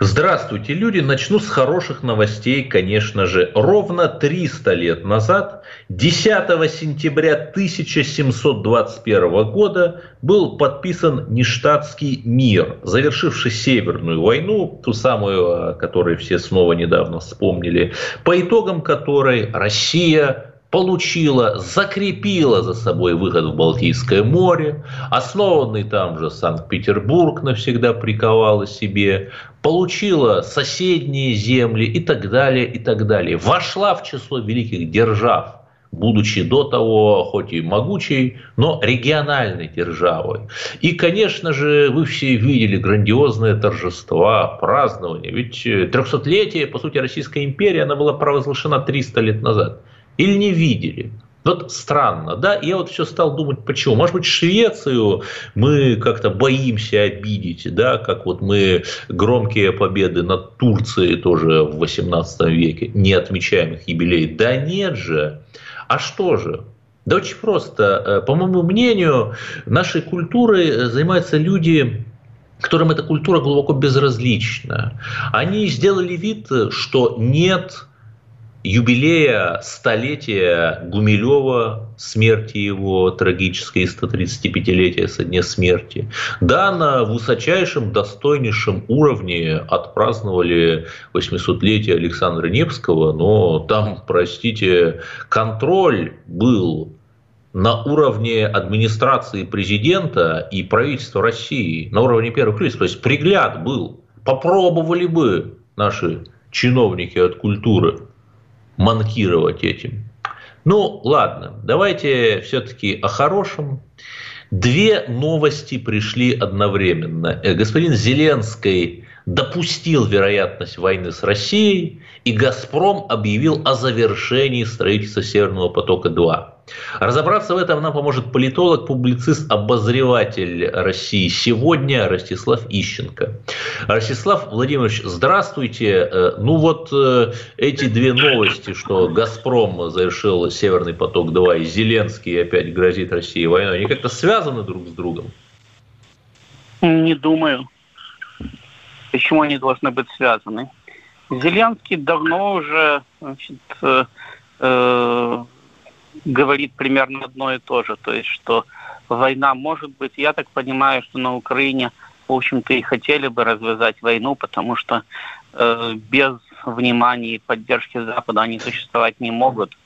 Здравствуйте, люди. Начну с хороших новостей, конечно же. Ровно 300 лет назад, 10 сентября 1721 года, был подписан Ништадтский мир, завершивший Северную войну, ту самую, о которой все снова недавно вспомнили, по итогам которой Россия получила, закрепила за собой выход в Балтийское море, основанный там же Санкт-Петербург навсегда приковала себе, получила соседние земли и так далее, и так далее. Вошла в число великих держав, будучи до того, хоть и могучей, но региональной державой. И, конечно же, вы все видели грандиозные торжества, празднования. Ведь 300-летие, по сути, Российской империи, она была провозглашена 300 лет назад – или не видели? Вот странно, да? Я вот все стал думать, почему. Может быть, Швецию мы как-то боимся обидеть, да, как вот мы громкие победы над Турцией тоже в 18 веке не отмечаем их юбилей. Да нет же. А что же? Да очень просто. Э, по моему мнению, нашей культурой занимаются люди, которым эта культура глубоко безразлична. Они сделали вид, что нет юбилея столетия Гумилева, смерти его трагической 135-летия со дня смерти. Да, на высочайшем, достойнейшем уровне отпраздновали 800-летие Александра Невского, но там, простите, контроль был на уровне администрации президента и правительства России, на уровне первых лиц, то есть пригляд был. Попробовали бы наши чиновники от культуры манкировать этим. Ну, ладно, давайте все-таки о хорошем. Две новости пришли одновременно. Э, господин Зеленский допустил вероятность войны с Россией, и «Газпром» объявил о завершении строительства «Северного потока-2». Разобраться в этом нам поможет политолог, публицист, обозреватель России сегодня Ростислав Ищенко. Ростислав Владимирович, здравствуйте. Э, ну вот э, эти две новости, что «Газпром» завершил «Северный поток-2» и Зеленский опять грозит России войной, они как-то связаны друг с другом? Не думаю. Почему они должны быть связаны? Зеленский давно уже значит, э, э, говорит примерно одно и то же, то есть что война может быть. Я так понимаю, что на Украине, в общем-то, и хотели бы развязать войну, потому что э, без внимания и поддержки Запада они существовать не могут.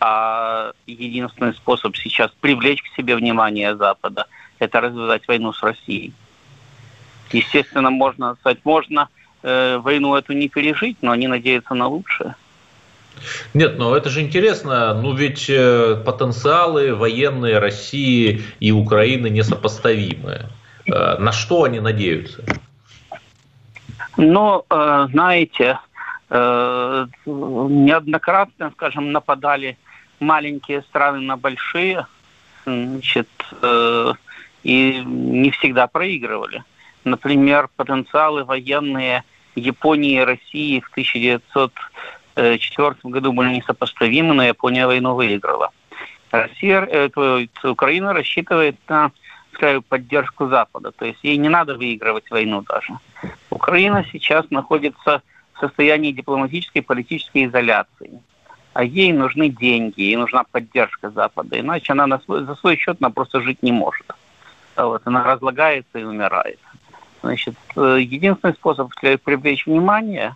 А единственный способ сейчас привлечь к себе внимание Запада – это развязать войну с Россией. Естественно, можно сказать, можно э, войну эту не пережить, но они надеются на лучшее. Нет, ну это же интересно, ну ведь э, потенциалы военные России и Украины несопоставимые. Э, на что они надеются? Ну, э, знаете, неоднократно, скажем, нападали маленькие страны на большие, значит, и не всегда проигрывали. Например, потенциалы военные Японии и России в 1900 2004 году были несопоставимы, но Япония войну выиграла. Россия, э, Украина рассчитывает на скажем, поддержку Запада. То есть ей не надо выигрывать войну даже. Украина сейчас находится в состоянии дипломатической и политической изоляции. А ей нужны деньги, ей нужна поддержка Запада. Иначе она на свой, за свой счет она просто жить не может. Вот, она разлагается и умирает. Значит, единственный способ привлечь внимание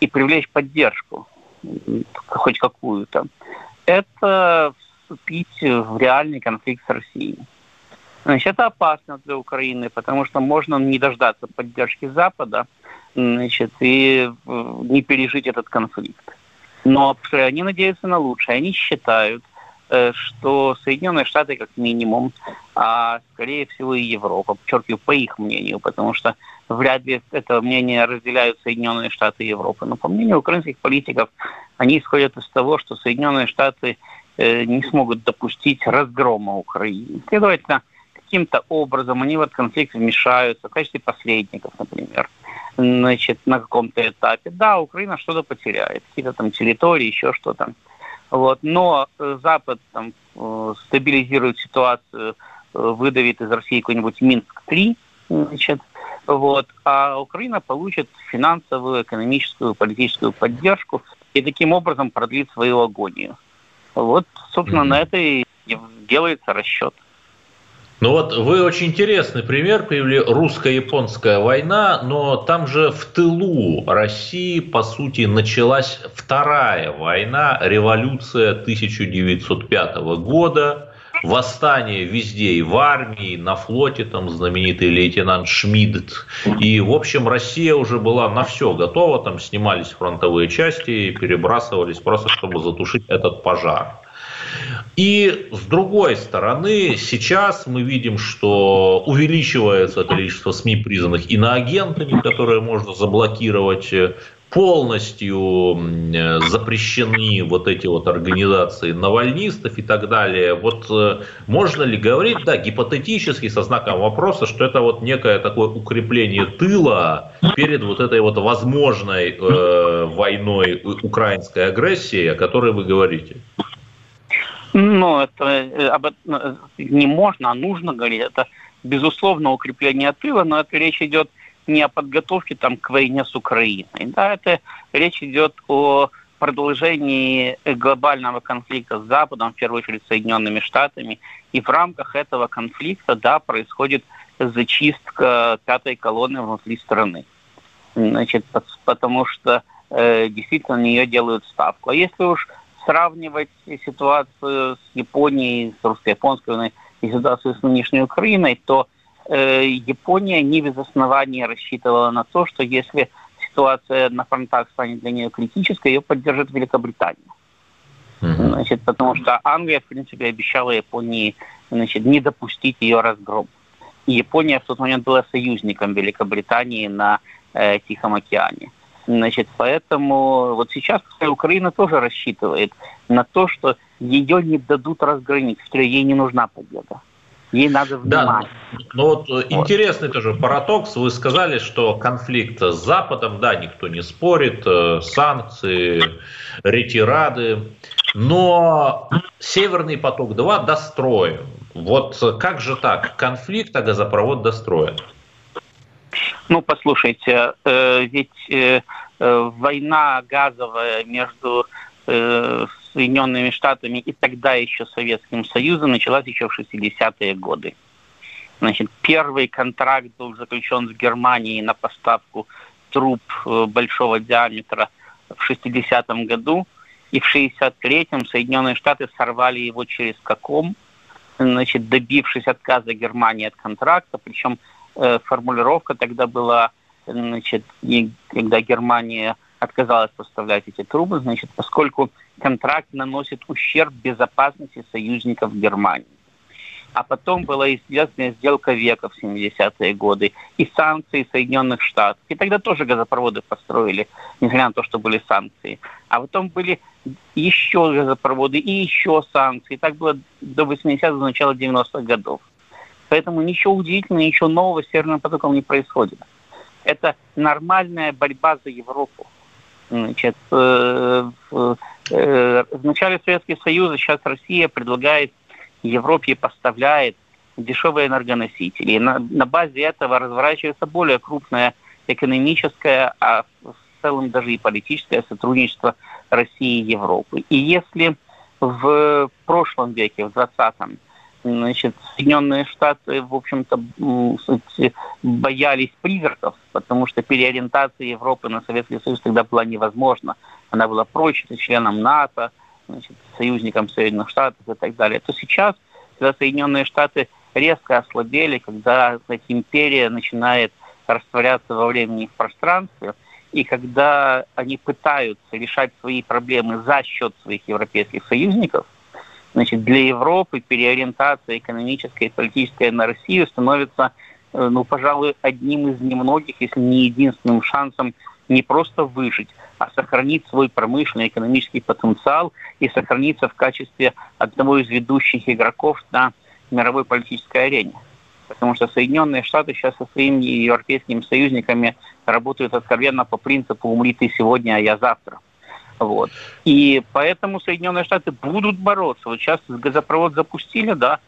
и привлечь поддержку, хоть какую-то, это вступить в реальный конфликт с Россией. Значит, это опасно для Украины, потому что можно не дождаться поддержки Запада значит, и э, не пережить этот конфликт. Но они надеются на лучшее. Они считают, э, что Соединенные Штаты как минимум, а скорее всего и Европа, подчеркиваю, по их мнению, потому что вряд ли это мнение разделяют Соединенные Штаты и Европа. Но по мнению украинских политиков, они исходят из того, что Соединенные Штаты не смогут допустить разгрома Украины. Следовательно, каким-то образом они в этот конфликт вмешаются в качестве посредников, например, значит, на каком-то этапе. Да, Украина что-то потеряет, какие-то там территории, еще что-то. Вот. Но Запад там, стабилизирует ситуацию, выдавит из России какой-нибудь Минск-3, значит, вот, а Украина получит финансовую, экономическую, политическую поддержку и таким образом продлит свою агонию. Вот, собственно, mm-hmm. на это и делается расчет. Ну вот вы очень интересный пример привели русско-японская война, но там же в тылу России, по сути, началась вторая война, революция 1905 года, восстание везде, и в армии, и на флоте, там знаменитый лейтенант Шмидт. И, в общем, Россия уже была на все готова, там снимались фронтовые части перебрасывались просто, чтобы затушить этот пожар. И с другой стороны, сейчас мы видим, что увеличивается количество СМИ, признанных иноагентами, которые можно заблокировать полностью запрещены вот эти вот организации навальнистов и так далее. Вот э, можно ли говорить, да, гипотетически со знаком вопроса, что это вот некое такое укрепление тыла перед вот этой вот возможной э, войной украинской агрессии, о которой вы говорите? Ну, это э, об э, не можно, а нужно говорить. Это, безусловно, укрепление тыла, но это речь идет не о подготовке там, к войне с Украиной. Да, это речь идет о продолжении глобального конфликта с Западом, в первую очередь Соединенными Штатами. И в рамках этого конфликта, да, происходит зачистка пятой колонны внутри страны. Значит, потому что э, действительно на нее делают ставку. А если уж сравнивать ситуацию с Японией, с русско-японской войной и ситуацию с нынешней Украиной, то Япония не без основания рассчитывала на то, что если ситуация на фронтах станет для нее критической, ее поддержит Великобритания. Mm-hmm. Значит, потому что Англия, в принципе, обещала Японии значит, не допустить ее разгром. И Япония в тот момент была союзником Великобритании на э, Тихом океане. Значит, поэтому вот сейчас Украина тоже рассчитывает на то, что ее не дадут разгромить, что ей не нужна победа. Ей надо внимать. Да, ну вот, вот интересный тоже парадокс. Вы сказали, что конфликт с Западом, да, никто не спорит, э, санкции, ретирады, но Северный поток-2 достроен. Вот как же так? Конфликт, а газопровод достроен. Ну, послушайте, э, ведь э, э, война газовая между э, Соединенными Штатами и тогда еще Советским Союзом началась еще в 60-е годы. Значит, первый контракт был заключен с Германией на поставку труб э, большого диаметра в 60-м году, и в 63-м Соединенные Штаты сорвали его через каком, значит, добившись отказа Германии от контракта, причем э, формулировка тогда была, значит, когда Германия отказалась поставлять эти трубы, значит, поскольку контракт наносит ущерб безопасности союзников Германии. А потом была известная сделка века в 70-е годы и санкции Соединенных Штатов. И тогда тоже газопроводы построили, несмотря на то, что были санкции. А потом были еще газопроводы и еще санкции. Так было до 80-х, до начала 90-х годов. Поэтому ничего удивительного, ничего нового с Северным потоком не происходит. Это нормальная борьба за Европу. Значит, э, э, в начале Советского Союза сейчас Россия предлагает Европе поставляет дешевые энергоносители. И на, на базе этого разворачивается более крупное экономическое, а в целом даже и политическое сотрудничество России и Европы. И если в прошлом веке, в 20-м, значит, Соединенные Штаты, в общем-то, боялись призраков, потому что переориентация Европы на Советский Союз тогда была невозможна. Она была прочной членом НАТО, значит, союзником Соединенных Штатов и так далее, то сейчас, когда Соединенные Штаты резко ослабели, когда кстати, империя начинает растворяться во времени и в пространстве, и когда они пытаются решать свои проблемы за счет своих европейских союзников, значит, для Европы переориентация экономическая и политическая на Россию становится, э, ну, пожалуй, одним из немногих, если не единственным шансом не просто выжить, а сохранить свой промышленный экономический потенциал и сохраниться в качестве одного из ведущих игроков на мировой политической арене. Потому что Соединенные Штаты сейчас со своими европейскими союзниками работают откровенно по принципу «умри ты сегодня, а я завтра». Вот. И поэтому Соединенные Штаты будут бороться. Вот сейчас газопровод запустили, да,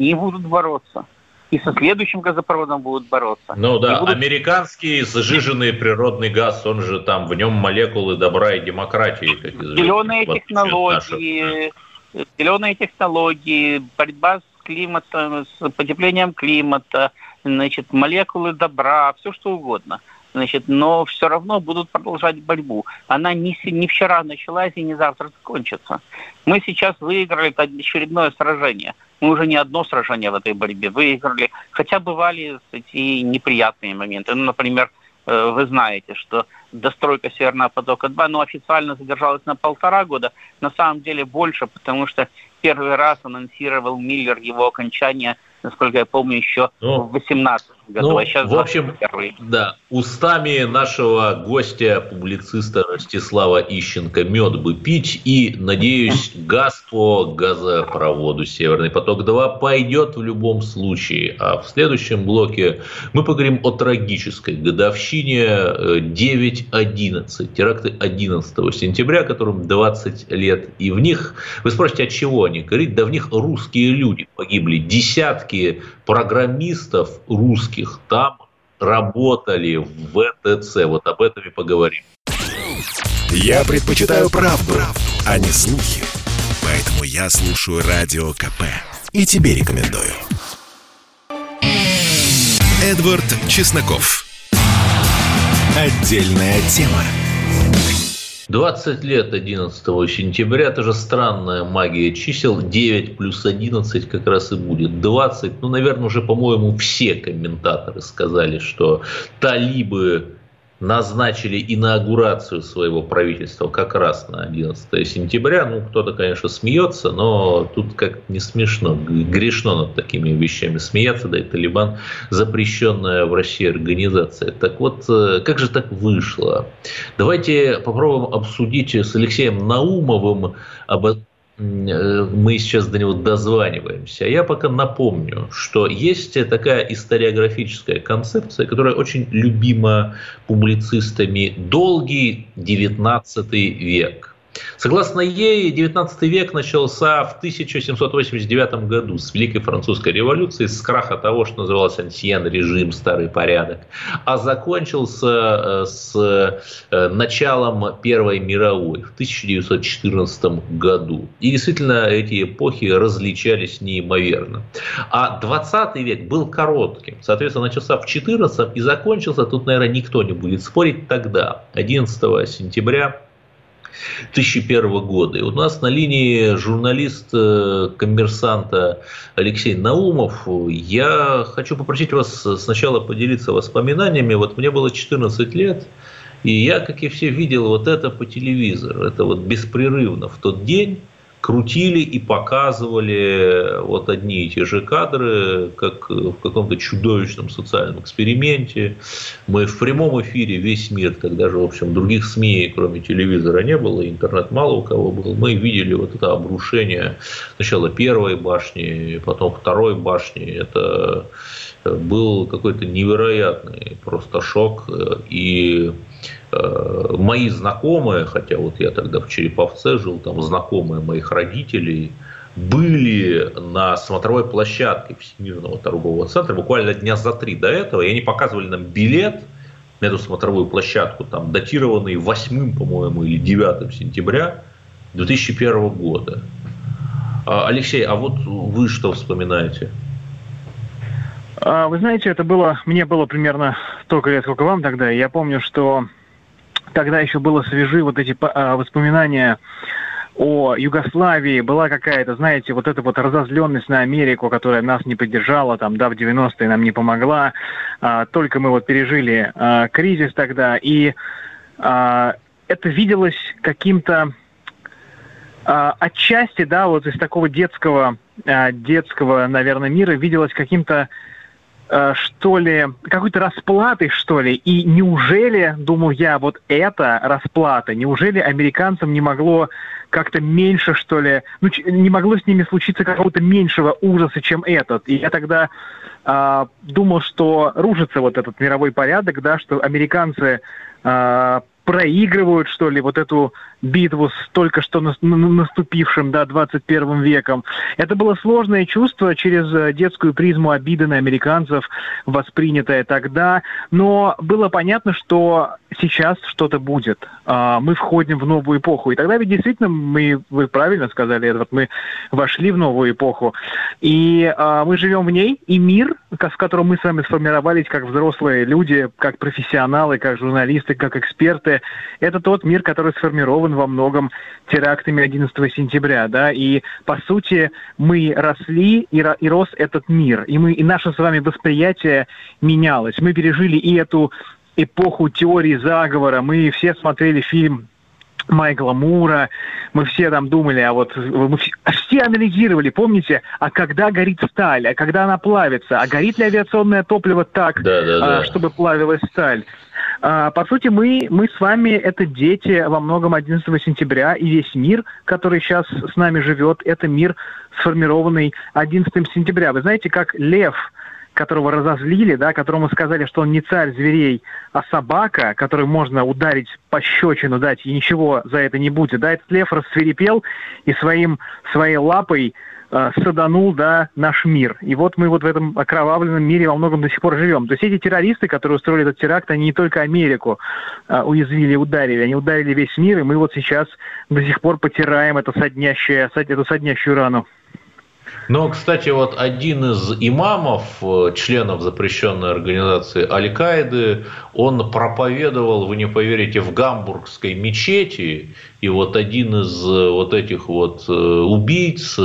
ним будут бороться. И со следующим газопроводом будут бороться. Ну да, будут... американский сжиженный природный газ, он же там, в нем молекулы добра и демократии. Как зеленые технологии, зеленые технологии, борьба с климатом, с потеплением климата, значит, молекулы добра, все что угодно. Значит, но все равно будут продолжать борьбу. Она не, не вчера началась и не завтра закончится. Мы сейчас выиграли очередное сражение. Мы уже не одно сражение в этой борьбе выиграли. Хотя бывали эти неприятные моменты. Ну, например, э, вы знаете, что достройка Северного потока-2, ну, официально задержалась на полтора года, на самом деле больше, потому что первый раз анонсировал Миллер его окончание, насколько я помню, еще ну, в 18 году, ну, а сейчас в общем, да, устами нашего гостя, публициста Ростислава Ищенко мед бы пить, и, надеюсь, газ по газопроводу Северный поток-2 пойдет в любом случае. А в следующем блоке мы поговорим о трагической годовщине 9.11, э, теракты 11 сентября, которым 20 лет, и в них, вы спросите, от чего они горит? Да в них русские люди погибли, десятки программистов русских, русских там работали в ВТЦ. Вот об этом и поговорим. Я предпочитаю правду, а не слухи. Поэтому я слушаю Радио КП. И тебе рекомендую. Эдвард Чесноков. Отдельная тема. 20 лет 11 сентября, это же странная магия чисел, 9 плюс 11 как раз и будет 20. Ну, наверное, уже, по-моему, все комментаторы сказали, что талибы назначили инаугурацию своего правительства как раз на 11 сентября. Ну, кто-то, конечно, смеется, но тут как не смешно, грешно над такими вещами смеяться, да и Талибан запрещенная в России организация. Так вот, э, как же так вышло? Давайте попробуем обсудить с Алексеем Наумовым об мы сейчас до него дозваниваемся. Я пока напомню, что есть такая историографическая концепция, которая очень любима публицистами. Долгий XIX век. Согласно ей, 19 век начался в 1789 году с Великой Французской революции, с краха того, что называлось ансиен режим, старый порядок, а закончился э, с э, началом Первой мировой в 1914 году. И действительно, эти эпохи различались неимоверно. А 20 век был коротким. Соответственно, начался в 14 и закончился, тут, наверное, никто не будет спорить, тогда, 11 сентября 2001 года. И у нас на линии журналист э, коммерсанта Алексей Наумов. Я хочу попросить вас сначала поделиться воспоминаниями. Вот мне было 14 лет, и я, как и все, видел вот это по телевизору. Это вот беспрерывно в тот день крутили и показывали вот одни и те же кадры, как в каком-то чудовищном социальном эксперименте. Мы в прямом эфире весь мир, когда же, в общем, других СМИ, кроме телевизора, не было, интернет мало у кого был, мы видели вот это обрушение сначала первой башни, потом второй башни. Это был какой-то невероятный просто шок. И Э, мои знакомые, хотя вот я тогда в Череповце жил, там знакомые моих родителей, были на смотровой площадке Всемирного торгового центра буквально дня за три до этого, и они показывали нам билет на эту смотровую площадку, там, датированный 8, по-моему, или 9 сентября 2001 года. А, Алексей, а вот вы что вспоминаете? А, вы знаете, это было, мне было примерно столько лет, сколько вам тогда. Я помню, что тогда еще было свежи вот эти а, воспоминания о Югославии, была какая-то, знаете, вот эта вот разозленность на Америку, которая нас не поддержала, там, да, в 90-е нам не помогла. А, только мы вот пережили а, кризис тогда, и а, это виделось каким-то а, отчасти, да, вот из такого детского, а, детского, наверное, мира виделось каким-то что ли, какой-то расплатой, что ли. И неужели, думал я, вот эта расплата, неужели американцам не могло как-то меньше, что ли, ну, не могло с ними случиться какого-то меньшего ужаса, чем этот. И я тогда э, думал, что рушится вот этот мировой порядок, да, что американцы э, проигрывают, что ли, вот эту битву с только что наступившим, да, 21 веком. Это было сложное чувство через э, детскую призму обиды на американцев, воспринятое тогда, но было понятно, что сейчас что-то будет. А, мы входим в новую эпоху. И тогда ведь действительно, мы, вы правильно сказали, Эдвард, мы вошли в новую эпоху. И а, мы живем в ней, и мир, в котором мы с вами сформировались как взрослые люди, как профессионалы, как журналисты, как эксперты, это тот мир, который сформирован во многом терактами 11 сентября, да, и по сути мы росли, и, и рос этот мир, и мы, и наше с вами восприятие менялось. Мы пережили и эту эпоху теории заговора. Мы все смотрели фильм Майкла Мура, мы все там думали, а вот мы все, все анализировали, помните, а когда горит сталь, а когда она плавится, а горит ли авиационное топливо так, да, да, да. А, чтобы плавилась сталь. А, по сути, мы, мы с вами это дети во многом 11 сентября, и весь мир, который сейчас с нами живет, это мир, сформированный 11 сентября. Вы знаете, как лев – которого разозлили, да, которому сказали, что он не царь зверей, а собака, которую можно ударить по щечину дать, и ничего за это не будет, да, этот лев рассверепел и своим, своей лапой э, саданул, да, наш мир. И вот мы вот в этом окровавленном мире во многом до сих пор живем. То есть эти террористы, которые устроили этот теракт, они не только Америку э, уязвили, ударили, они ударили весь мир, и мы вот сейчас до сих пор потираем это соднящее, эту соднящую рану. Но, кстати, вот один из имамов, э, членов запрещенной организации Аль-Каиды, он проповедовал, вы не поверите, в гамбургской мечети, и вот один из э, вот этих вот э, убийц,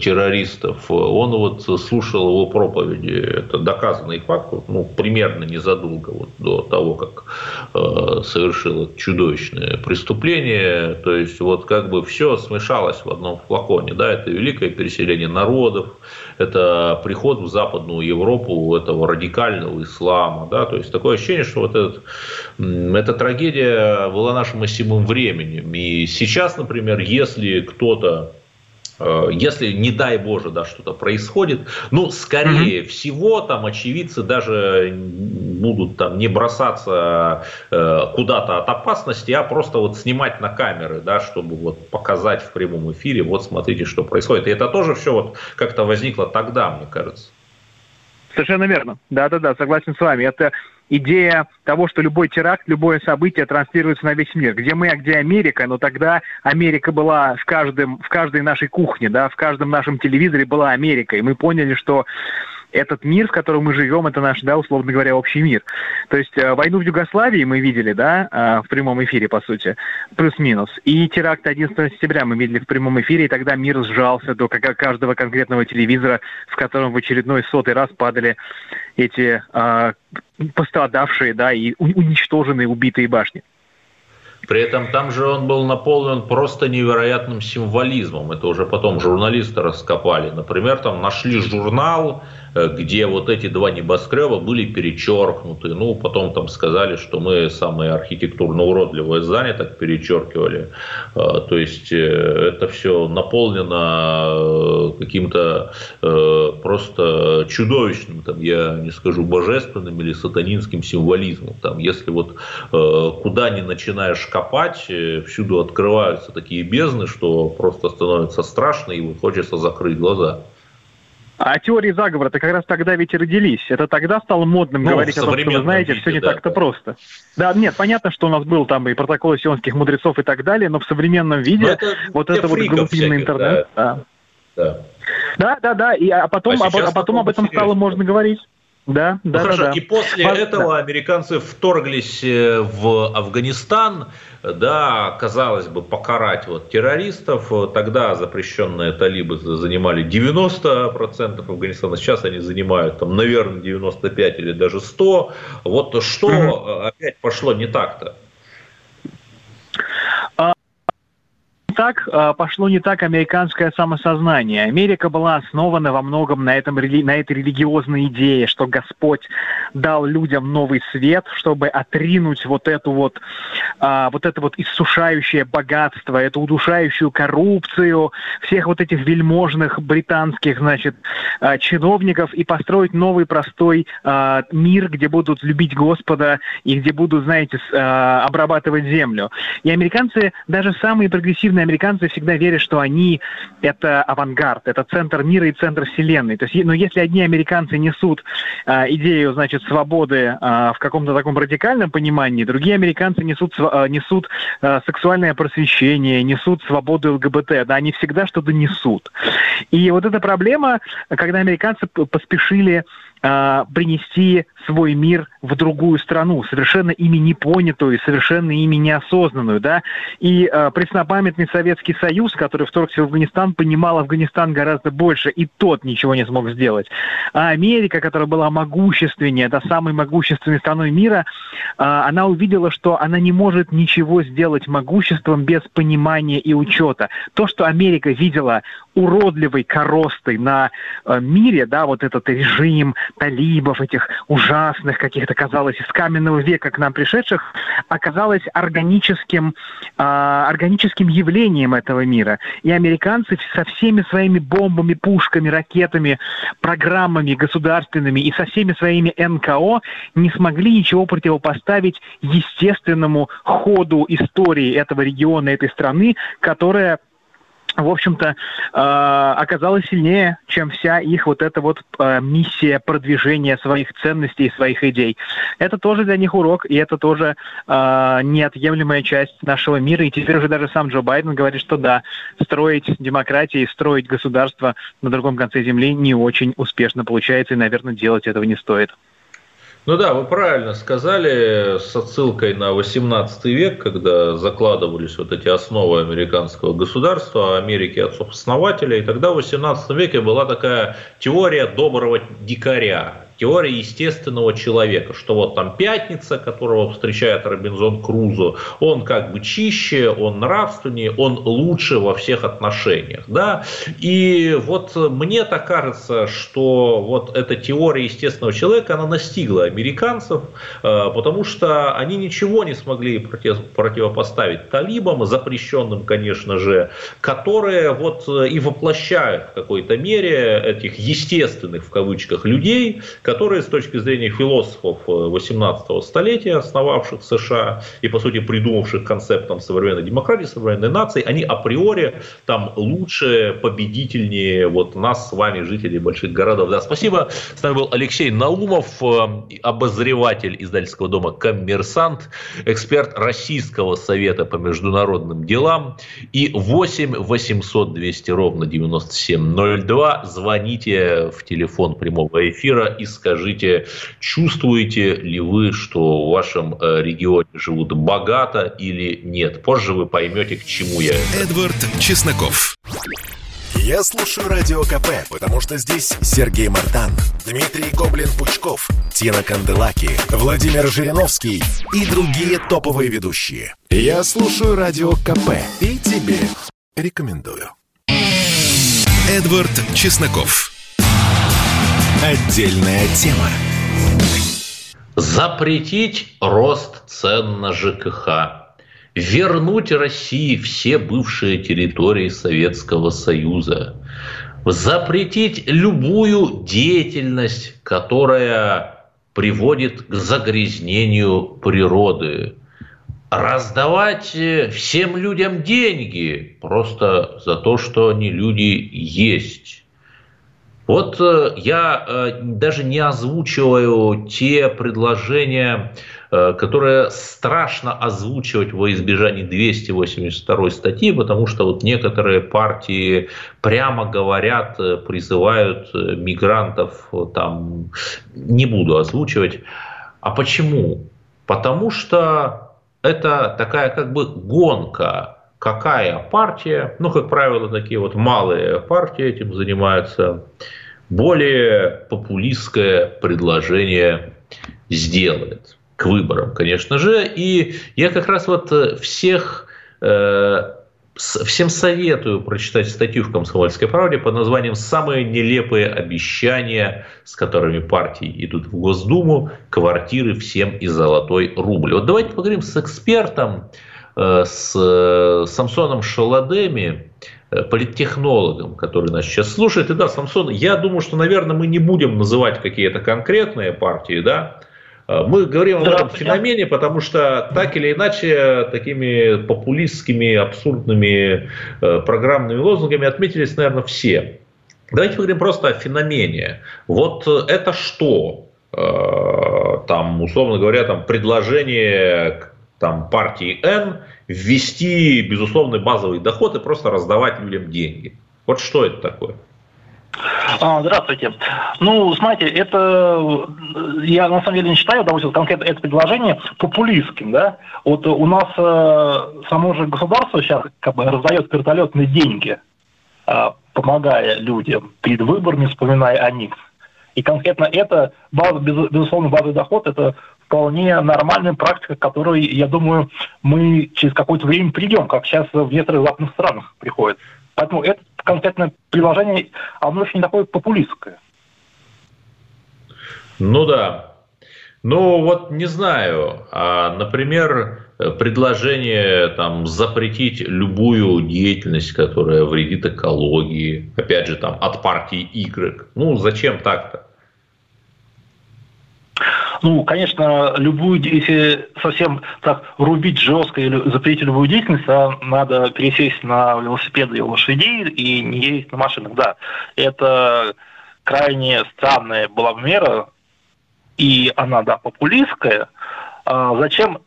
террористов, он вот слушал его проповеди, это доказанный факт, ну, примерно незадолго вот до того, как э, совершил чудовищное преступление, то есть вот как бы все смешалось в одном флаконе, да, это великое переселение народов, это приход в Западную Европу этого радикального ислама, да, то есть такое ощущение, что вот этот, эта трагедия была нашим осевым временем. И сейчас, например, если кто-то Э, если, не дай боже, да, что-то происходит, ну, скорее mm-hmm. всего, там очевидцы даже будут там не бросаться э, куда-то от опасности, а просто вот снимать на камеры, да, чтобы вот показать в прямом эфире, вот смотрите, что происходит. И это тоже все вот как-то возникло тогда, мне кажется. Совершенно верно. Да-да-да, согласен с вами. Это идея того, что любой теракт, любое событие транслируется на весь мир. Где мы, а где Америка, но тогда Америка была в, каждом, в каждой нашей кухне, да, в каждом нашем телевизоре была Америка. И мы поняли, что этот мир, в котором мы живем, это наш, да, условно говоря, общий мир. То есть э, войну в Югославии мы видели, да, э, в прямом эфире, по сути, плюс-минус. И теракт 11 сентября мы видели в прямом эфире, и тогда мир сжался до каждого конкретного телевизора, в котором в очередной сотый раз падали эти э, пострадавшие, да, и уничтоженные, убитые башни. При этом там же он был наполнен просто невероятным символизмом. Это уже потом журналисты раскопали. Например, там нашли журнал, где вот эти два небоскреба были перечеркнуты. Ну, потом там сказали, что мы самые архитектурно уродливое здание так перечеркивали. Э, то есть э, это все наполнено каким-то просто чудовищным, там, я не скажу божественным или сатанинским символизмом. Там, если вот куда ни начинаешь копать, всюду открываются такие бездны, что просто становится страшно и хочется закрыть глаза. А теории заговора-то как раз тогда ведь и родились. Это тогда стало модным ну, говорить о том, что вы знаете, виде, все не да, так-то да. просто. Да, нет, понятно, что у нас был там и протокол сионских мудрецов и так далее, но в современном виде это вот это вот глубинный интернет. Да. Да. да, да, да, и, а потом, а, а потом об этом стало можно говорить. Да, ну, да, хорошо. да, да. И после Вас, этого да. американцы вторглись э, в Афганистан, да, казалось бы, покарать вот террористов. Тогда запрещенные талибы занимали 90% Афганистана, сейчас они занимают, там, наверное, 95 или даже 100. Вот что угу. опять пошло не так-то? Так э, пошло не так американское самосознание. Америка была основана во многом на, этом, на этой религиозной идее, что Господь дал людям новый свет, чтобы отринуть вот эту вот, а, вот это вот иссушающее богатство, эту удушающую коррупцию всех вот этих вельможных британских, значит, а, чиновников и построить новый простой а, мир, где будут любить Господа и где будут, знаете, обрабатывать землю. И американцы, даже самые прогрессивные американцы всегда верят, что они это авангард, это центр мира и центр вселенной. То есть, но если одни американцы несут идею, значит, свободы а, в каком-то таком радикальном понимании, другие американцы несут, а, несут а, сексуальное просвещение, несут свободу ЛГБТ, да, они всегда что-то несут. И вот эта проблема, когда американцы поспешили э, принести свой мир в другую страну, совершенно ими не понятую, совершенно ими неосознанную, да, и э, преснопамятный Советский Союз, который вторгся в Афганистан, понимал Афганистан гораздо больше, и тот ничего не смог сделать. А Америка, которая была могущественнее, да, самой могущественной страной мира, э, она увидела, что она не может ничего сделать могуществом без понимания и учета. То, что Америка видела уродливой коростой на э, мире, да, вот этот режим, талибов, этих ужасных каких-то, казалось, из каменного века к нам пришедших, оказалось органическим, э, органическим явлением этого мира. И американцы со всеми своими бомбами, пушками, ракетами, программами государственными и со всеми своими НКО не смогли ничего противопоставить естественному ходу истории этого региона, этой страны, которая в общем-то, э, оказалась сильнее, чем вся их вот эта вот э, миссия продвижения своих ценностей, своих идей. Это тоже для них урок, и это тоже э, неотъемлемая часть нашего мира. И теперь уже даже сам Джо Байден говорит, что да, строить демократию, строить государство на другом конце земли не очень успешно получается, и, наверное, делать этого не стоит. Ну да, вы правильно сказали, с отсылкой на 18 век, когда закладывались вот эти основы американского государства, Америки отцов-основателя, и тогда в 18 веке была такая теория доброго дикаря теория естественного человека, что вот там пятница, которого встречает Робинзон Крузо, он как бы чище, он нравственнее, он лучше во всех отношениях, да, и вот мне так кажется, что вот эта теория естественного человека, она настигла американцев, э, потому что они ничего не смогли противопоставить талибам, запрещенным, конечно же, которые вот и воплощают в какой-то мере этих естественных, в кавычках, людей, которые с точки зрения философов 18 э, столетия, основавших США и, по сути, придумавших концептом современной демократии, современной нации, они априори там лучше, победительнее вот нас с вами, жителей больших городов. Да, спасибо. С нами был Алексей Наумов, э, обозреватель издательского дома «Коммерсант», эксперт Российского совета по международным делам и 8 800 200 ровно 9702. Звоните в телефон прямого эфира и скажите, чувствуете ли вы, что в вашем э, регионе живут богато или нет? Позже вы поймете, к чему я это. Эдвард Чесноков. Я слушаю Радио КП, потому что здесь Сергей Мартан, Дмитрий Гоблин-Пучков, Тина Канделаки, Владимир Жириновский и другие топовые ведущие. Я слушаю Радио КП и тебе рекомендую. Эдвард Чесноков. Отдельная тема. Запретить рост цен на ЖКХ. Вернуть России все бывшие территории Советского Союза. Запретить любую деятельность, которая приводит к загрязнению природы. Раздавать всем людям деньги просто за то, что они люди есть вот э, я э, даже не озвучиваю те предложения, э, которые страшно озвучивать во избежании 282 статьи, потому что вот некоторые партии прямо говорят, призывают мигрантов, там, не буду озвучивать. А почему? Потому что это такая как бы гонка какая партия, ну, как правило, такие вот малые партии этим занимаются, более популистское предложение сделает к выборам, конечно же. И я как раз вот всех э, всем советую прочитать статью в «Комсомольской правде» под названием «Самые нелепые обещания, с которыми партии идут в Госдуму, квартиры всем и золотой рубль». Вот давайте поговорим с экспертом, э, с э, Самсоном Шаладеми, э, политтехнологом, который нас сейчас слушает. И да, Самсон, я думаю, что, наверное, мы не будем называть какие-то конкретные партии, да, Э, мы говорим об этом феномене, потому что так или иначе такими популистскими, абсурдными э, программными лозунгами отметились, наверное, все. Давайте поговорим просто о феномене. Вот это что? Э, там, условно говоря, там предложение там, партии N ввести безусловный базовый доход и просто раздавать людям деньги. Вот что это такое? А, здравствуйте. Ну, смотрите, это я на самом деле не считаю удовольствие конкретно это предложение популистским, да. Вот у нас э, само же государство сейчас как бы раздает вертолетные деньги, э, помогая людям перед выборами, вспоминая о них. И конкретно это, база, безусловно, базовый доход, это вполне нормальная практика, к которой, я думаю, мы через какое-то время придем, как сейчас в некоторых западных странах приходит. Поэтому это конкретное предложение, оно очень такое популистское. Ну да. Ну вот не знаю, а, например, предложение там запретить любую деятельность, которая вредит экологии, опять же там от партии Y. Ну зачем так-то? Ну, конечно, любую, если совсем так рубить жестко или запретить любую деятельность, а надо пересесть на велосипеды и лошадей и не ездить на машинах. Да, это крайне странная была мера, и она, да, популистская. А зачем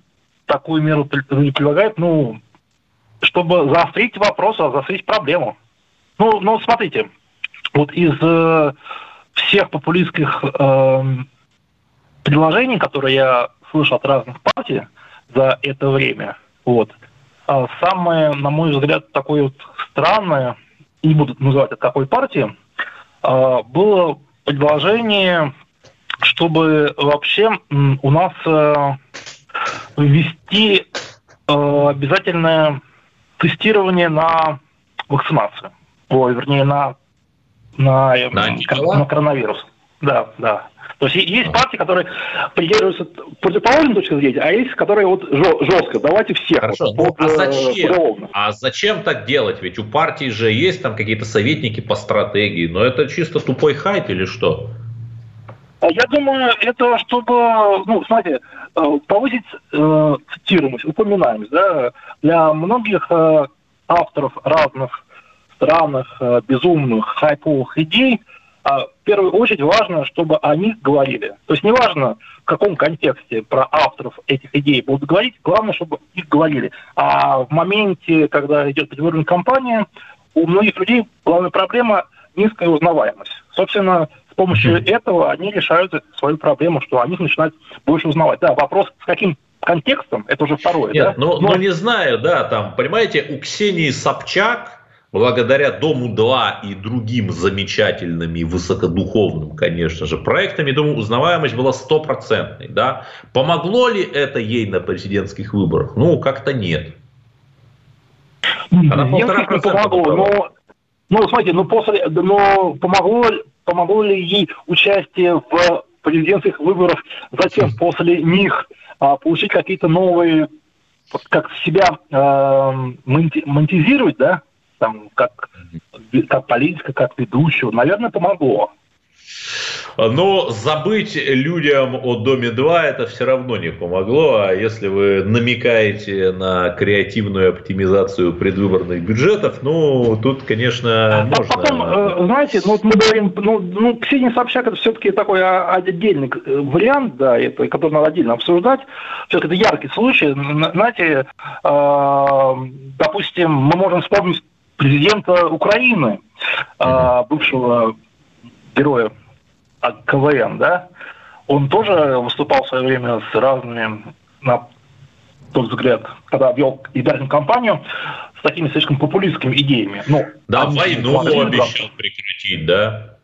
такую меру предлагают? Ну, чтобы заострить вопрос, а заострить проблему. Ну, ну смотрите, вот из э, всех популистских э, предложений, которые я слышал от разных партий за это время, вот, а самое, на мой взгляд, такое вот странное, не буду называть от какой партии, а, было предложение, чтобы вообще у нас э, ввести э, обязательное тестирование на вакцинацию. Ой, вернее, на, на, на, на коронавирус. Да, да. То есть есть партии, которые придерживаются противоположной точки зрения, а есть, которые вот жестко. Давайте всех. Хорошо. Вот, ну, а э, зачем? А зачем так делать? Ведь у партии же есть там какие-то советники по стратегии. Но это чисто тупой хайп или что? А я думаю, это чтобы, ну, смотрите, э, повысить э, цитируемость, упоминаемость, да, для многих э, авторов разных странных, э, безумных, хайповых идей – а в первую очередь важно, чтобы о них говорили. То есть неважно, в каком контексте про авторов этих идей будут говорить, главное, чтобы их говорили. А в моменте, когда идет предвыборная кампания, у многих людей главная проблема – низкая узнаваемость. Собственно, с помощью mm-hmm. этого они решают свою проблему, что они начинают больше узнавать. Да, вопрос, с каким контекстом, это уже второе. Нет, да? ну, Но... ну не знаю, да, там, понимаете, у Ксении Собчак благодаря Дому-2 и другим замечательным и высокодуховным, конечно же, проектам, я думаю, узнаваемость была стопроцентной. Да? Помогло ли это ей на президентских выборах? Ну, как-то нет. Она полтора процента помогло, но, ну, смотрите, ну, после, но помогло, помогло ли ей участие в президентских выборах, затем после них а, получить какие-то новые, как себя э, монетизировать, да, там, как, как политика, как ведущего, наверное, помогло. Но забыть людям о Доме 2 это все равно не помогло. А если вы намекаете на креативную оптимизацию предвыборных бюджетов, ну, тут, конечно, а можно... Потом, э, знаете, ну, вот мы говорим, ну, ну Ксения Собчак это все-таки такой отдельный э, вариант, да, это, который надо отдельно обсуждать. Все-таки это яркий случай. Знаете, э, допустим, мы можем вспомнить президента Украины, mm-hmm. бывшего героя КВН, да, он тоже выступал в свое время с разными, на тот взгляд, когда вел избирательную кампанию, с такими слишком популистскими идеями. Ну, да, войну обещал прекратить, да?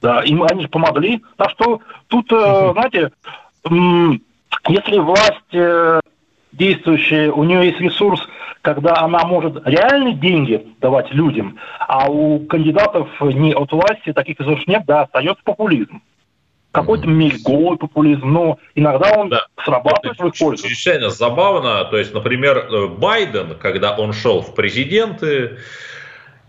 Да, им они же помогли. Так что тут, знаете, если власть э, действующая, у нее есть ресурс, когда она может реальные деньги давать людям, а у кандидатов не от власти таких ресурсов нет, да, остается популизм. Какой-то мельгой популизм, но иногда он да. срабатывает в их пользу. Чрезвычайно забавно, то есть, например, э, Байден, когда он шел в президенты,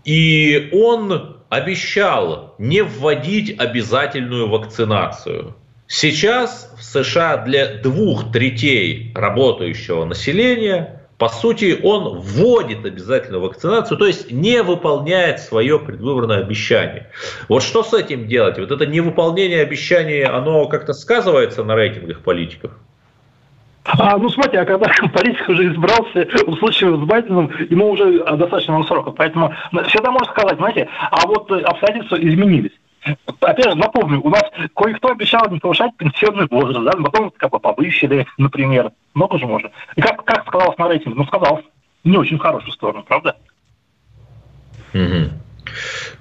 и он обещал не вводить обязательную вакцинацию. Сейчас в США для двух третей работающего населения, по сути, он вводит обязательную вакцинацию, то есть не выполняет свое предвыборное обещание. Вот что с этим делать? Вот это невыполнение обещаний, оно как-то сказывается на рейтингах политиков? А, ну, смотрите, а когда политик уже избрался, в случае с Байденом, ему уже достаточно много срока. Поэтому всегда можно сказать, знаете, а вот обстоятельства изменились. Опять же, напомню, у нас кое-кто обещал не повышать пенсионный возраст, да, потом как бы повысили, например. Много же можно. И как, как сказалось на рейтинге? Ну, сказал не очень хорошую сторону, правда? Угу.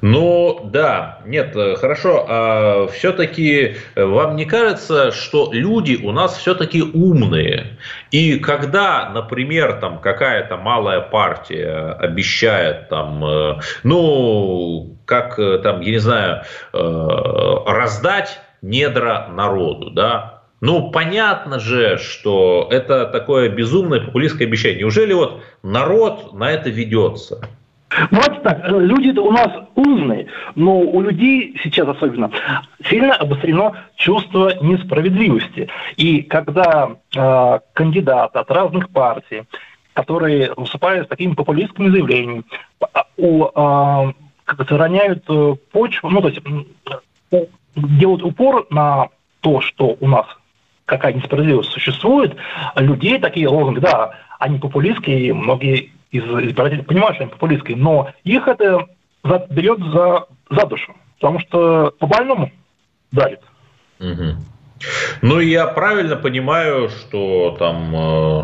Ну, да, нет, э, хорошо. А все-таки э, вам не кажется, что люди у нас все-таки умные? И когда, например, там какая-то малая партия обещает там, э, ну, как там, я не знаю, раздать недра народу, да, ну, понятно же, что это такое безумное популистское обещание. Неужели вот народ на это ведется? Вот так, люди у нас умные, но у людей сейчас особенно сильно обострено чувство несправедливости. И когда э, кандидаты от разных партий, которые выступают с такими популистскими заявлениями, у, э, как то роняют э, почву, ну, то есть э, делают упор на то, что у нас какая несправедливость существует, людей такие лозунги, да, они популистские, многие из избирателей понимают, что они популистские, но их это берет за, за душу, потому что по-больному давит. Угу. Ну, я правильно понимаю, что там э,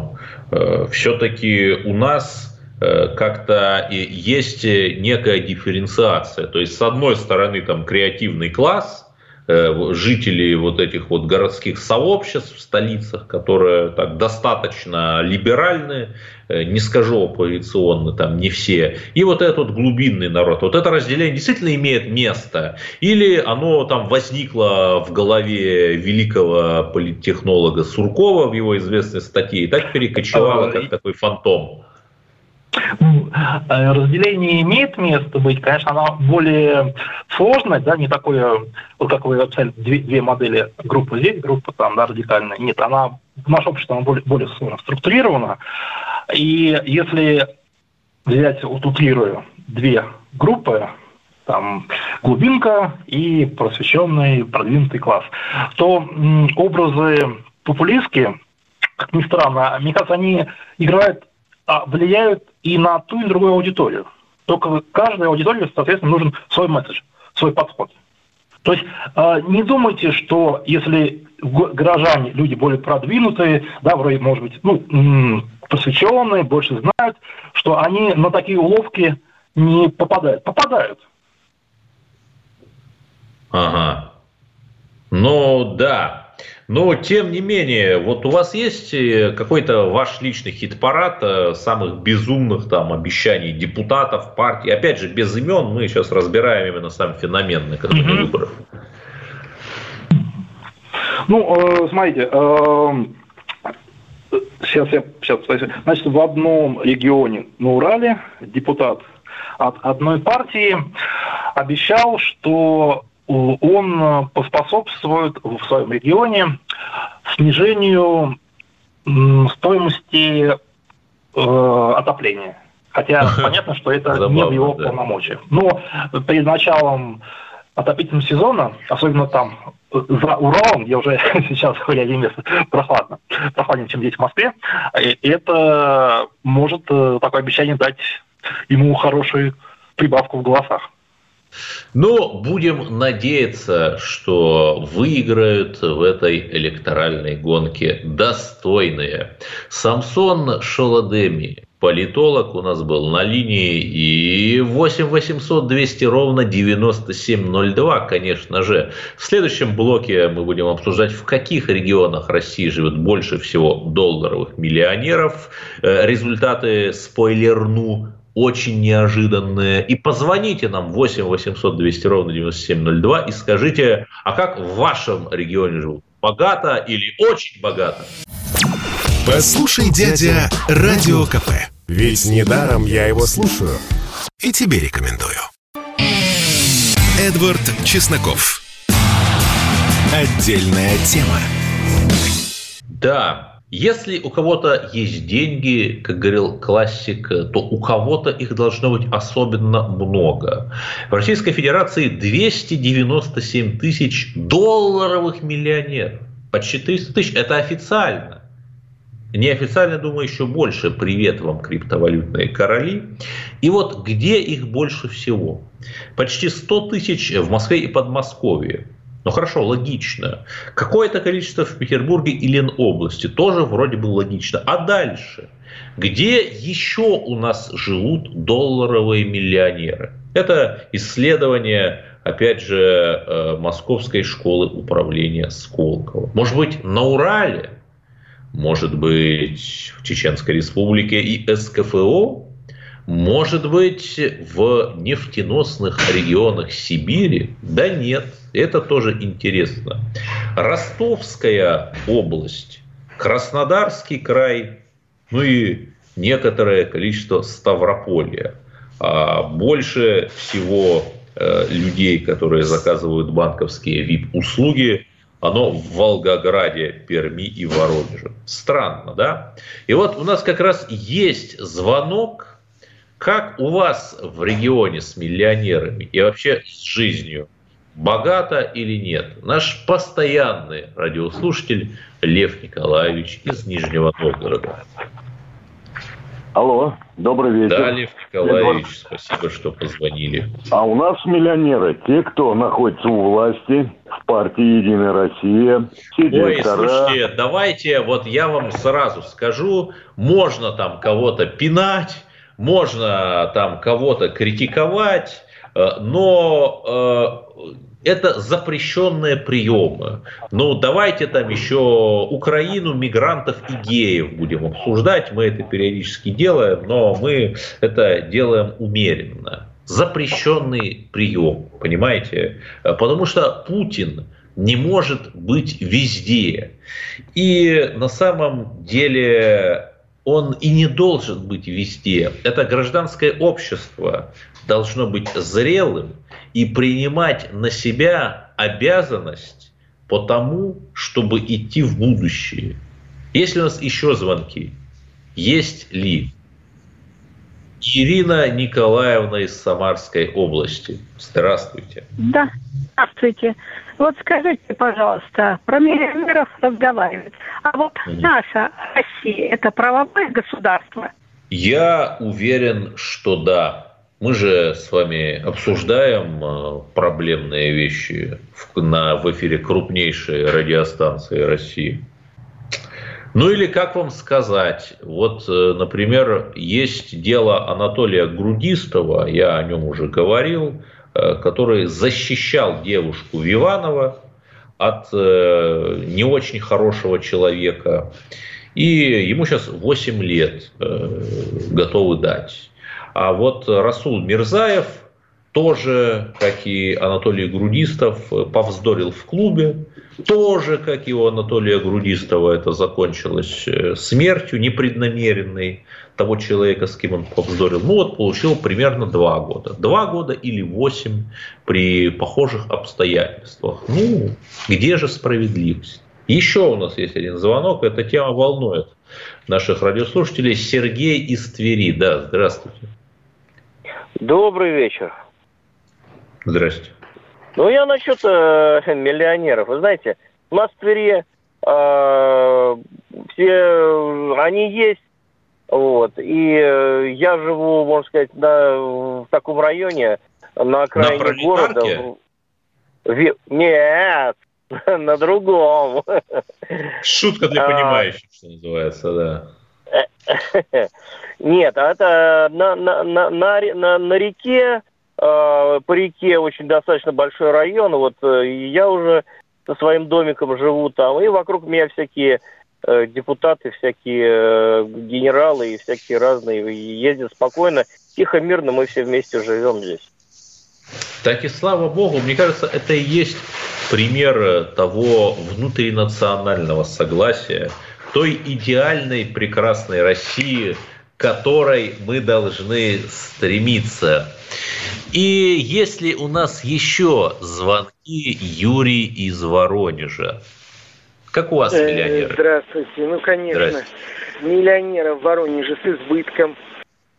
э, все-таки у нас э, как-то есть некая дифференциация. То есть, с одной стороны, там креативный класс, жителей вот этих вот городских сообществ в столицах, которые так достаточно либеральны, э, не скажу оппозиционны, там не все, и вот этот вот глубинный народ. Вот это разделение действительно имеет место? Или оно там возникло в голове великого политтехнолога Суркова в его известной статье и так перекочевало, как такой фантом? Э, разделение имеет место быть, конечно, оно более сложное, да, не такое, вот как вы описали, две, две модели группы здесь, группа там, да, радикальная. Нет, она, наше общество, оно более, более сложно структурировано. И если взять, вот две группы, там, глубинка и просвещенный, продвинутый класс, то образы популистские, как ни странно, мне кажется, они играют влияют и на ту, и на другую аудиторию. Только каждой аудитории, соответственно, нужен свой месседж, свой подход. То есть э, не думайте, что если горожане, люди более продвинутые, да, вроде, может быть, ну, просвещенные, больше знают, что они на такие уловки не попадают. Попадают. Ага. Ну, да. Но, тем не менее, вот у вас есть э, какой-то ваш личный хит-парад э, самых безумных там обещаний депутатов, партий? Опять же, без имен мы сейчас разбираем именно сам феномен накануне mm-hmm. выборов. Ну, э, смотрите, э, сейчас я сейчас, значит, в одном регионе на Урале депутат от одной партии обещал, что он поспособствует в своем регионе снижению стоимости э, отопления. Хотя понятно, что это Забавно, не в его да. полномочиях. Но перед началом отопительного сезона, особенно там за Уралом, где уже сейчас ряде мест прохладно, прохладнее, чем здесь в Москве, это может э, такое обещание дать ему хорошую прибавку в голосах. Но будем надеяться, что выиграют в этой электоральной гонке достойные. Самсон Шаладеми, политолог у нас был на линии. И 8 800 200 ровно 9702, конечно же. В следующем блоке мы будем обсуждать, в каких регионах России живет больше всего долларовых миллионеров. Э, результаты спойлерну очень неожиданные. И позвоните нам 8 800 200 ровно 9702 и скажите, а как в вашем регионе живут? Богато или очень богато? Послушай, дядя, Радио КП. Ведь недаром я его слушаю. И тебе рекомендую. Эдвард Чесноков. Отдельная тема. Да, если у кого-то есть деньги, как говорил классик, то у кого-то их должно быть особенно много. В Российской Федерации 297 тысяч долларовых миллионеров. Почти 300 тысяч. Это официально. Неофициально, думаю, еще больше. Привет вам, криптовалютные короли. И вот где их больше всего? Почти 100 тысяч в Москве и Подмосковье. Ну хорошо, логично. Какое-то количество в Петербурге и Ленобласти. Тоже вроде бы логично. А дальше? Где еще у нас живут долларовые миллионеры? Это исследование, опять же, э, Московской школы управления Сколково. Может быть, на Урале? может быть, в Чеченской Республике и СКФО, может быть, в нефтеносных регионах Сибири? Да нет, это тоже интересно. Ростовская область, Краснодарский край, ну и некоторое количество Ставрополья. А больше всего э, людей, которые заказывают банковские VIP-услуги, оно в Волгограде, Перми и Воронеже. Странно, да? И вот у нас как раз есть звонок, как у вас в регионе с миллионерами и вообще с жизнью, богато или нет? Наш постоянный радиослушатель Лев Николаевич из Нижнего Новгорода. Алло, добрый вечер. Да, Лев Николаевич, спасибо, что позвонили. А у нас миллионеры, те, кто находится у власти, в партии «Единая Россия», все Ой, директора... слушайте, давайте, вот я вам сразу скажу, можно там кого-то пинать, можно там кого-то критиковать, э, но э, это запрещенные приемы. Ну, давайте там еще Украину, мигрантов и геев будем обсуждать. Мы это периодически делаем, но мы это делаем умеренно. Запрещенный прием, понимаете? Потому что Путин не может быть везде. И на самом деле он и не должен быть везде. Это гражданское общество должно быть зрелым, и принимать на себя обязанность по тому, чтобы идти в будущее. Есть ли у нас еще звонки? Есть ли? Ирина Николаевна из Самарской области. Здравствуйте. Да, здравствуйте. Вот скажите, пожалуйста, про миллионеров разговаривают. А вот наша Россия – это правовое государство? Я уверен, что да. Мы же с вами обсуждаем э, проблемные вещи в, на, в эфире крупнейшей радиостанции России. Ну или как вам сказать, вот, э, например, есть дело Анатолия Грудистова, я о нем уже говорил, э, который защищал девушку Виванова от не очень хорошего человека. И ему сейчас 8 лет готовы дать. А вот Расул Мирзаев тоже, как и Анатолий Грудистов, повздорил в клубе. Тоже, как и у Анатолия Грудистова, это закончилось э, смертью непреднамеренной того человека, с кем он повздорил. Ну вот получил примерно два года. Два года или восемь при похожих обстоятельствах. Ну, где же справедливость? Еще у нас есть один звонок, эта тема волнует наших радиослушателей. Сергей из Твери. Да, здравствуйте. Добрый вечер. Здрасте. Ну, я насчет э, миллионеров. Вы знаете, у нас в Твери э, все они есть. Вот. И э, я живу, можно сказать, на, в таком районе, на окраине на города. В... Нет, на другом. Шутка для а, понимающих, что называется, да. Нет, а это на, на, на, на, на, реке, э, по реке очень достаточно большой район. Вот э, я уже со своим домиком живу там, и вокруг меня всякие э, депутаты, всякие э, генералы и всякие разные ездят спокойно, тихо, мирно, мы все вместе живем здесь. Так и слава богу, мне кажется, это и есть пример того внутринационального согласия, той идеальной прекрасной России, которой мы должны стремиться. И если у нас еще звонки Юрий из Воронежа. Как у вас э, миллионеры? Здравствуйте. Ну, конечно, миллионеров в Воронеже с избытком.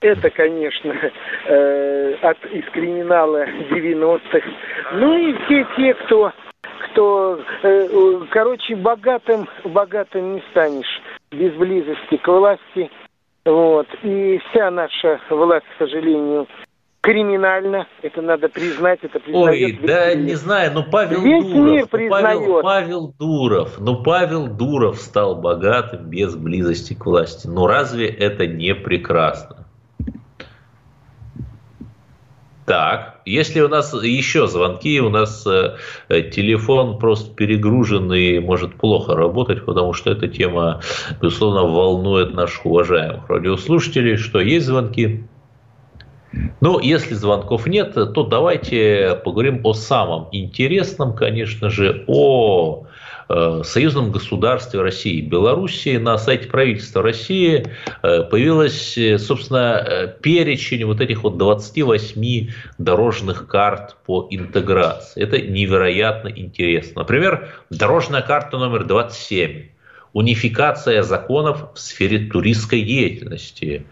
Это, конечно, э, от, из криминала 90-х. Ну и все те, кто, кто э, короче, богатым, богатым не станешь без близости к власти. Вот. И вся наша власть, к сожалению, криминально, это надо признать, это признает. Ой, да мир. не знаю, но Павел весь Дуров, мир признает. Павел, Павел Дуров, ну Павел Дуров стал богатым без близости к власти. Ну разве это не прекрасно? Так, если у нас еще звонки, у нас э, телефон просто перегружен и может плохо работать, потому что эта тема, безусловно, волнует наших уважаемых радиослушателей. Что, есть звонки? Ну, если звонков нет, то давайте поговорим о самом интересном, конечно же, о Э, союзном государстве России и Белоруссии на сайте правительства России э, появилась, э, собственно, перечень вот этих вот 28 дорожных карт по интеграции. Это невероятно интересно. Например, дорожная карта номер 27 унификация законов в сфере туристской деятельности,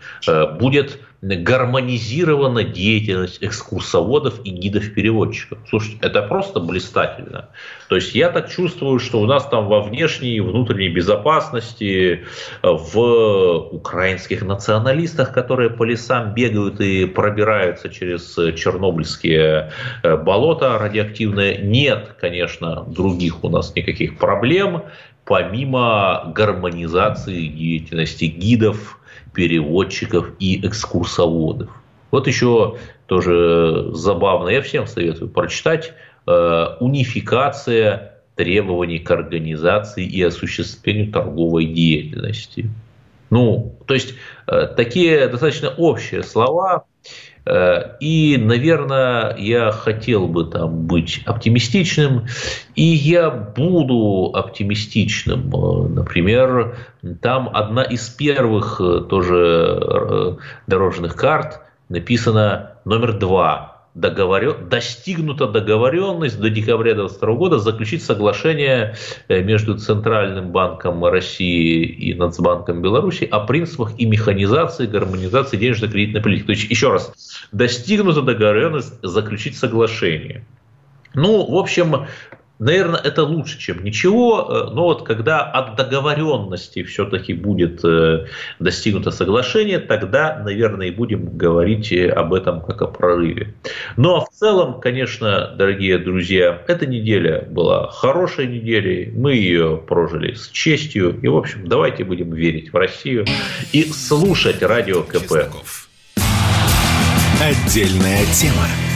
будет гармонизирована деятельность экскурсоводов и гидов-переводчиков. Слушайте, это просто блистательно. То есть я так чувствую, что у нас там во внешней и внутренней безопасности, в украинских националистах, которые по лесам бегают и пробираются через чернобыльские э, болота радиоактивные, нет, конечно, других у нас никаких проблем, помимо гармонизации деятельности гидов, переводчиков и экскурсоводов. Вот еще тоже забавно, я всем советую прочитать э, «Унификация требований к организации и осуществлению торговой деятельности». Ну, то есть э, такие достаточно общие слова, и, наверное, я хотел бы там быть оптимистичным, и я буду оптимистичным. Э, например, там одна из первых э, тоже дорожных карт написана номер два договорен, достигнута договоренность до декабря 2022 года заключить соглашение э, между Центральным банком России и Нацбанком Беларуси о принципах и механизации, гармонизации денежно-кредитной политики. То есть, еще раз, достигнута договоренность заключить соглашение. Ну, в общем, Наверное, это лучше, чем ничего, э, но вот когда от договоренности все-таки будет э, достигнуто соглашение, тогда, наверное, и будем говорить э, об этом как о прорыве. Ну а в целом, конечно, дорогие друзья, эта неделя была хорошей неделей, мы ее прожили с честью, и, в общем, давайте будем верить в Россию и слушать радио КП. Отдельная тема.